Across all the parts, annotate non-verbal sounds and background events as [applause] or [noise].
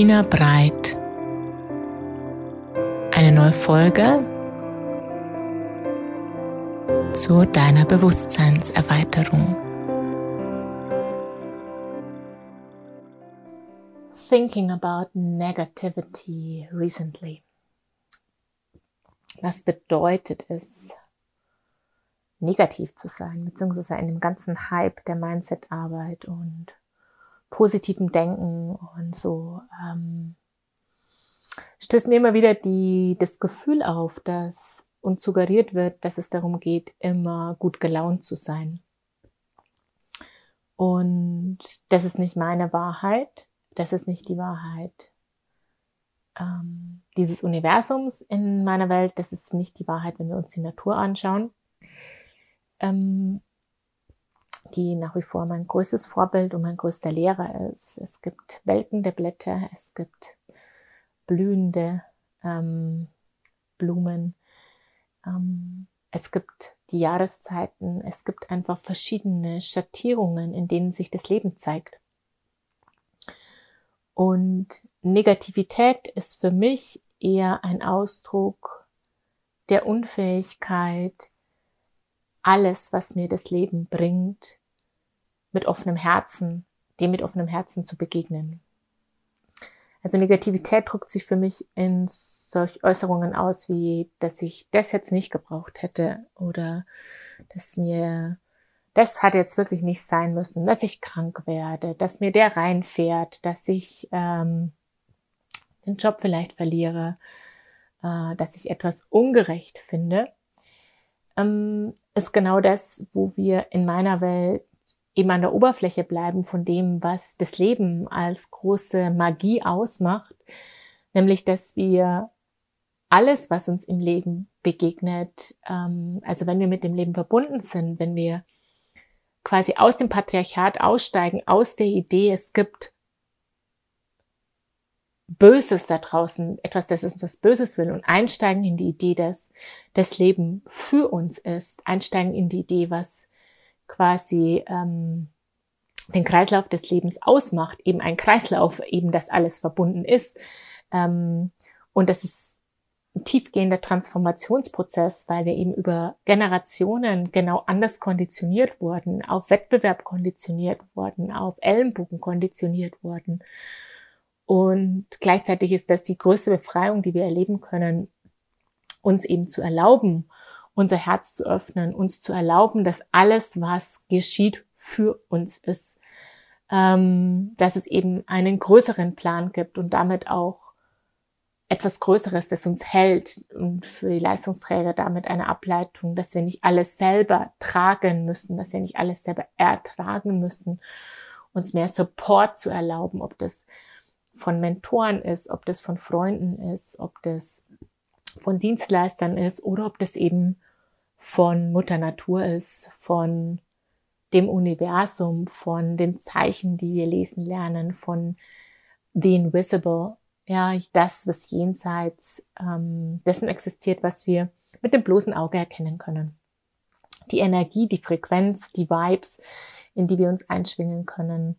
Bettina Breit. Eine neue Folge zu deiner Bewusstseinserweiterung. Thinking about negativity recently. Was bedeutet es, negativ zu sein, beziehungsweise in dem ganzen Hype der Mindset-Arbeit und positivem Denken und so, ähm, stößt mir immer wieder die, das Gefühl auf, dass uns suggeriert wird, dass es darum geht, immer gut gelaunt zu sein. Und das ist nicht meine Wahrheit, das ist nicht die Wahrheit ähm, dieses Universums in meiner Welt, das ist nicht die Wahrheit, wenn wir uns die Natur anschauen. Ähm, die nach wie vor mein größtes Vorbild und mein größter Lehrer ist. Es gibt welkende Blätter, es gibt blühende ähm, Blumen, ähm, es gibt die Jahreszeiten, es gibt einfach verschiedene Schattierungen, in denen sich das Leben zeigt. Und Negativität ist für mich eher ein Ausdruck der Unfähigkeit, alles, was mir das Leben bringt, mit offenem Herzen, dem mit offenem Herzen zu begegnen. Also Negativität drückt sich für mich in solch Äußerungen aus, wie, dass ich das jetzt nicht gebraucht hätte oder dass mir das hat jetzt wirklich nicht sein müssen, dass ich krank werde, dass mir der reinfährt, dass ich ähm, den Job vielleicht verliere, äh, dass ich etwas ungerecht finde, ähm, ist genau das, wo wir in meiner Welt eben an der Oberfläche bleiben von dem, was das Leben als große Magie ausmacht, nämlich dass wir alles, was uns im Leben begegnet, ähm, also wenn wir mit dem Leben verbunden sind, wenn wir quasi aus dem Patriarchat aussteigen, aus der Idee, es gibt Böses da draußen, etwas, das uns das Böses will und einsteigen in die Idee, dass das Leben für uns ist, einsteigen in die Idee, was quasi ähm, den Kreislauf des Lebens ausmacht, eben ein Kreislauf, eben das alles verbunden ist. Ähm, und das ist ein tiefgehender Transformationsprozess, weil wir eben über Generationen genau anders konditioniert wurden, auf Wettbewerb konditioniert wurden, auf Ellenbogen konditioniert wurden. Und gleichzeitig ist das die größte Befreiung, die wir erleben können, uns eben zu erlauben, unser Herz zu öffnen, uns zu erlauben, dass alles, was geschieht, für uns ist. Ähm, dass es eben einen größeren Plan gibt und damit auch etwas Größeres, das uns hält und für die Leistungsträger damit eine Ableitung, dass wir nicht alles selber tragen müssen, dass wir nicht alles selber ertragen müssen, uns mehr Support zu erlauben, ob das von Mentoren ist, ob das von Freunden ist, ob das von Dienstleistern ist oder ob das eben von Mutter Natur ist, von dem Universum, von den Zeichen, die wir lesen lernen, von the invisible, ja, das, was jenseits ähm, dessen existiert, was wir mit dem bloßen Auge erkennen können. Die Energie, die Frequenz, die Vibes, in die wir uns einschwingen können,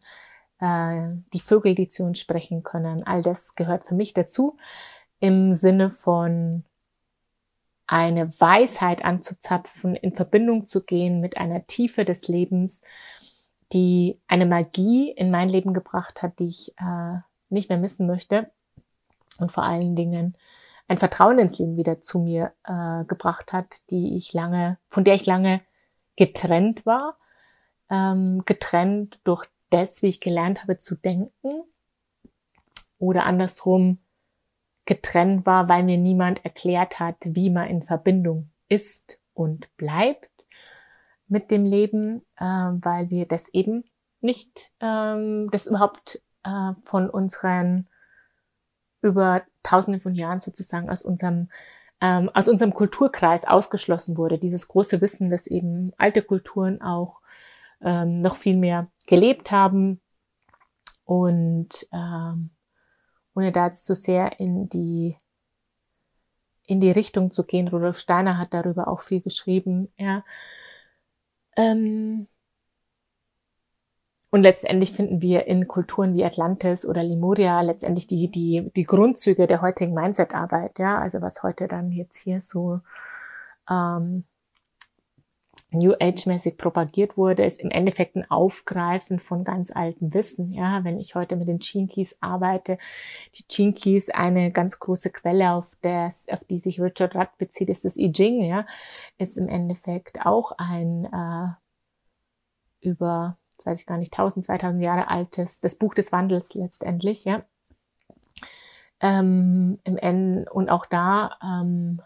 äh, die Vögel, die zu uns sprechen können, all das gehört für mich dazu im Sinne von eine Weisheit anzuzapfen, in Verbindung zu gehen mit einer Tiefe des Lebens, die eine Magie in mein Leben gebracht hat, die ich äh, nicht mehr missen möchte. Und vor allen Dingen ein Vertrauen ins Leben wieder zu mir äh, gebracht hat, die ich lange, von der ich lange getrennt war, ähm, getrennt durch das, wie ich gelernt habe zu denken. Oder andersrum getrennt war, weil mir niemand erklärt hat, wie man in Verbindung ist und bleibt mit dem Leben, äh, weil wir das eben nicht, ähm, das überhaupt äh, von unseren über Tausende von Jahren sozusagen aus unserem ähm, aus unserem Kulturkreis ausgeschlossen wurde. Dieses große Wissen, dass eben alte Kulturen auch ähm, noch viel mehr gelebt haben und ähm, ohne da jetzt zu sehr in die in die Richtung zu gehen. Rudolf Steiner hat darüber auch viel geschrieben. Ja. Ähm, und letztendlich finden wir in Kulturen wie Atlantis oder Lemuria letztendlich die, die, die Grundzüge der heutigen Mindset-Arbeit, ja, also was heute dann jetzt hier so ähm, New Age-mäßig propagiert wurde, ist im Endeffekt ein Aufgreifen von ganz altem Wissen. Ja, wenn ich heute mit den Keys arbeite, die Keys eine ganz große Quelle, auf, das, auf die sich Richard Rudd bezieht, ist das I Ching. Ja, ist im Endeffekt auch ein äh, über, das weiß ich gar nicht, 1000, 2000 Jahre altes, das Buch des Wandels letztendlich. Ja, ähm, im N und auch da ähm,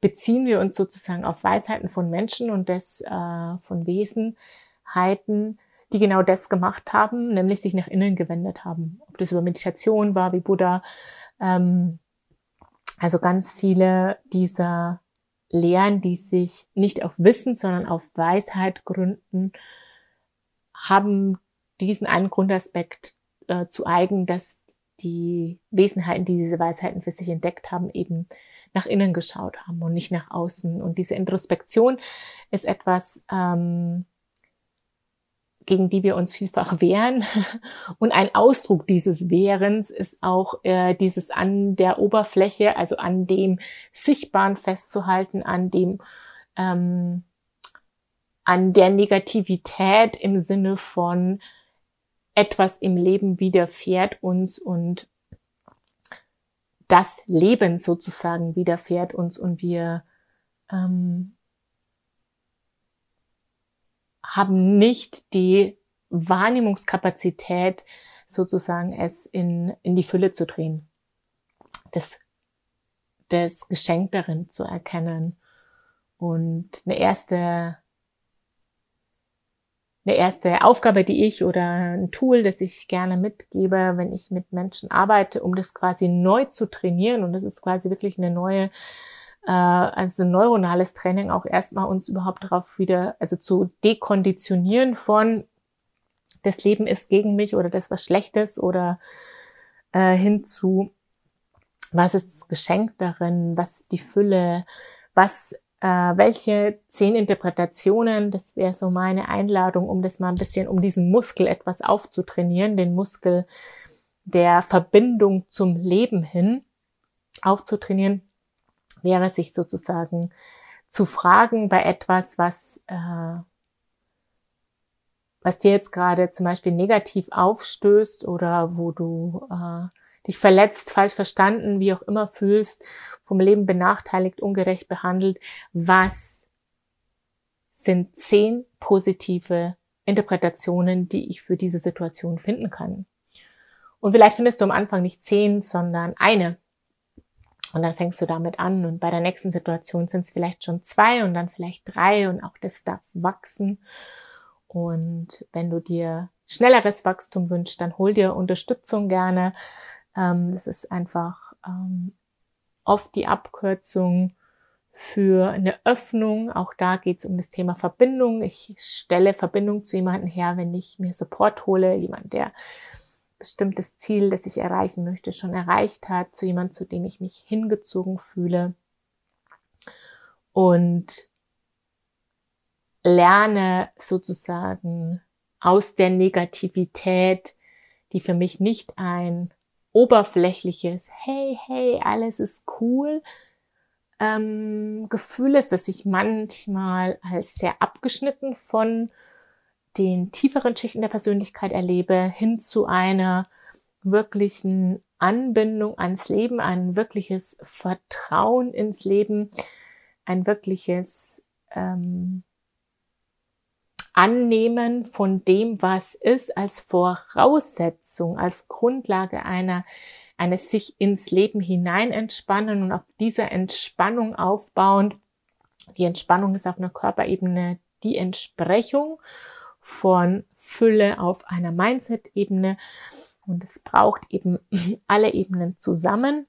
beziehen wir uns sozusagen auf Weisheiten von Menschen und des äh, von Wesenheiten, die genau das gemacht haben, nämlich sich nach innen gewendet haben. Ob das über Meditation war, wie Buddha. Ähm, also ganz viele dieser Lehren, die sich nicht auf Wissen, sondern auf Weisheit gründen, haben diesen einen Grundaspekt äh, zu eigen, dass die Wesenheiten, die diese Weisheiten für sich entdeckt haben, eben nach innen geschaut haben und nicht nach außen. Und diese Introspektion ist etwas, ähm, gegen die wir uns vielfach wehren. [laughs] Und ein Ausdruck dieses Wehrens ist auch äh, dieses an der Oberfläche, also an dem Sichtbaren festzuhalten, an dem ähm, an der Negativität im Sinne von etwas im Leben widerfährt uns und das Leben sozusagen widerfährt uns und wir ähm, haben nicht die Wahrnehmungskapazität, sozusagen es in, in die Fülle zu drehen, das, das Geschenk darin zu erkennen. Und eine erste eine erste Aufgabe, die ich oder ein Tool, das ich gerne mitgebe, wenn ich mit Menschen arbeite, um das quasi neu zu trainieren. Und das ist quasi wirklich eine neue, äh, also neuronales Training, auch erstmal uns überhaupt darauf wieder, also zu dekonditionieren von das Leben ist gegen mich oder das was Schlechtes oder äh, hin zu was ist das Geschenk darin, was ist die Fülle, was äh, welche zehn Interpretationen, das wäre so meine Einladung, um das mal ein bisschen, um diesen Muskel etwas aufzutrainieren, den Muskel der Verbindung zum Leben hin aufzutrainieren, wäre sich sozusagen zu fragen bei etwas, was, äh, was dir jetzt gerade zum Beispiel negativ aufstößt oder wo du äh, dich verletzt, falsch verstanden, wie auch immer fühlst, vom Leben benachteiligt, ungerecht behandelt, was sind zehn positive Interpretationen, die ich für diese Situation finden kann. Und vielleicht findest du am Anfang nicht zehn, sondern eine. Und dann fängst du damit an und bei der nächsten Situation sind es vielleicht schon zwei und dann vielleicht drei und auch das darf wachsen. Und wenn du dir schnelleres Wachstum wünschst, dann hol dir Unterstützung gerne. Ähm, das ist einfach ähm, oft die Abkürzung für eine Öffnung. Auch da geht es um das Thema Verbindung. Ich stelle Verbindung zu jemandem her, wenn ich mir Support hole, jemand, der bestimmtes Ziel, das ich erreichen möchte, schon erreicht hat, zu jemandem, zu dem ich mich hingezogen fühle. Und lerne sozusagen aus der Negativität, die für mich nicht ein oberflächliches, hey, hey, alles ist cool, ähm, Gefühl ist, dass ich manchmal als sehr abgeschnitten von den tieferen Schichten der Persönlichkeit erlebe, hin zu einer wirklichen Anbindung ans Leben, ein wirkliches Vertrauen ins Leben, ein wirkliches ähm, Annehmen von dem, was ist, als Voraussetzung, als Grundlage einer eines sich ins Leben hinein entspannen und auf dieser Entspannung aufbauend. Die Entspannung ist auf einer Körperebene die Entsprechung von Fülle auf einer Mindset-Ebene. Und es braucht eben [laughs] alle Ebenen zusammen.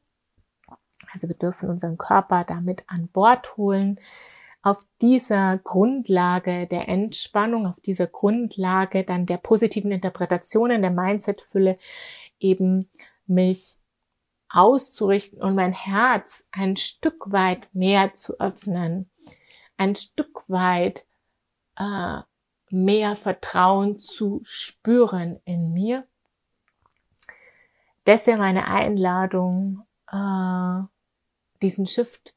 Also wir dürfen unseren Körper damit an Bord holen auf dieser Grundlage der Entspannung, auf dieser Grundlage dann der positiven Interpretationen, der Mindset-Fülle eben mich auszurichten und mein Herz ein Stück weit mehr zu öffnen, ein Stück weit äh, mehr Vertrauen zu spüren in mir. Das wäre meine Einladung, äh, diesen Shift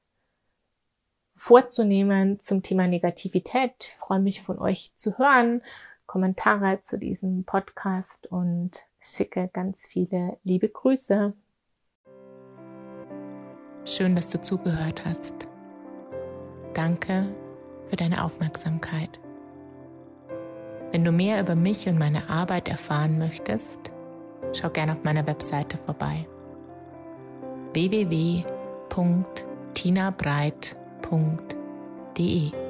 vorzunehmen zum Thema Negativität. Ich freue mich von euch zu hören, Kommentare zu diesem Podcast und schicke ganz viele liebe Grüße. Schön, dass du zugehört hast. Danke für deine Aufmerksamkeit. Wenn du mehr über mich und meine Arbeit erfahren möchtest, schau gerne auf meiner Webseite vorbei. www.tinabreit.de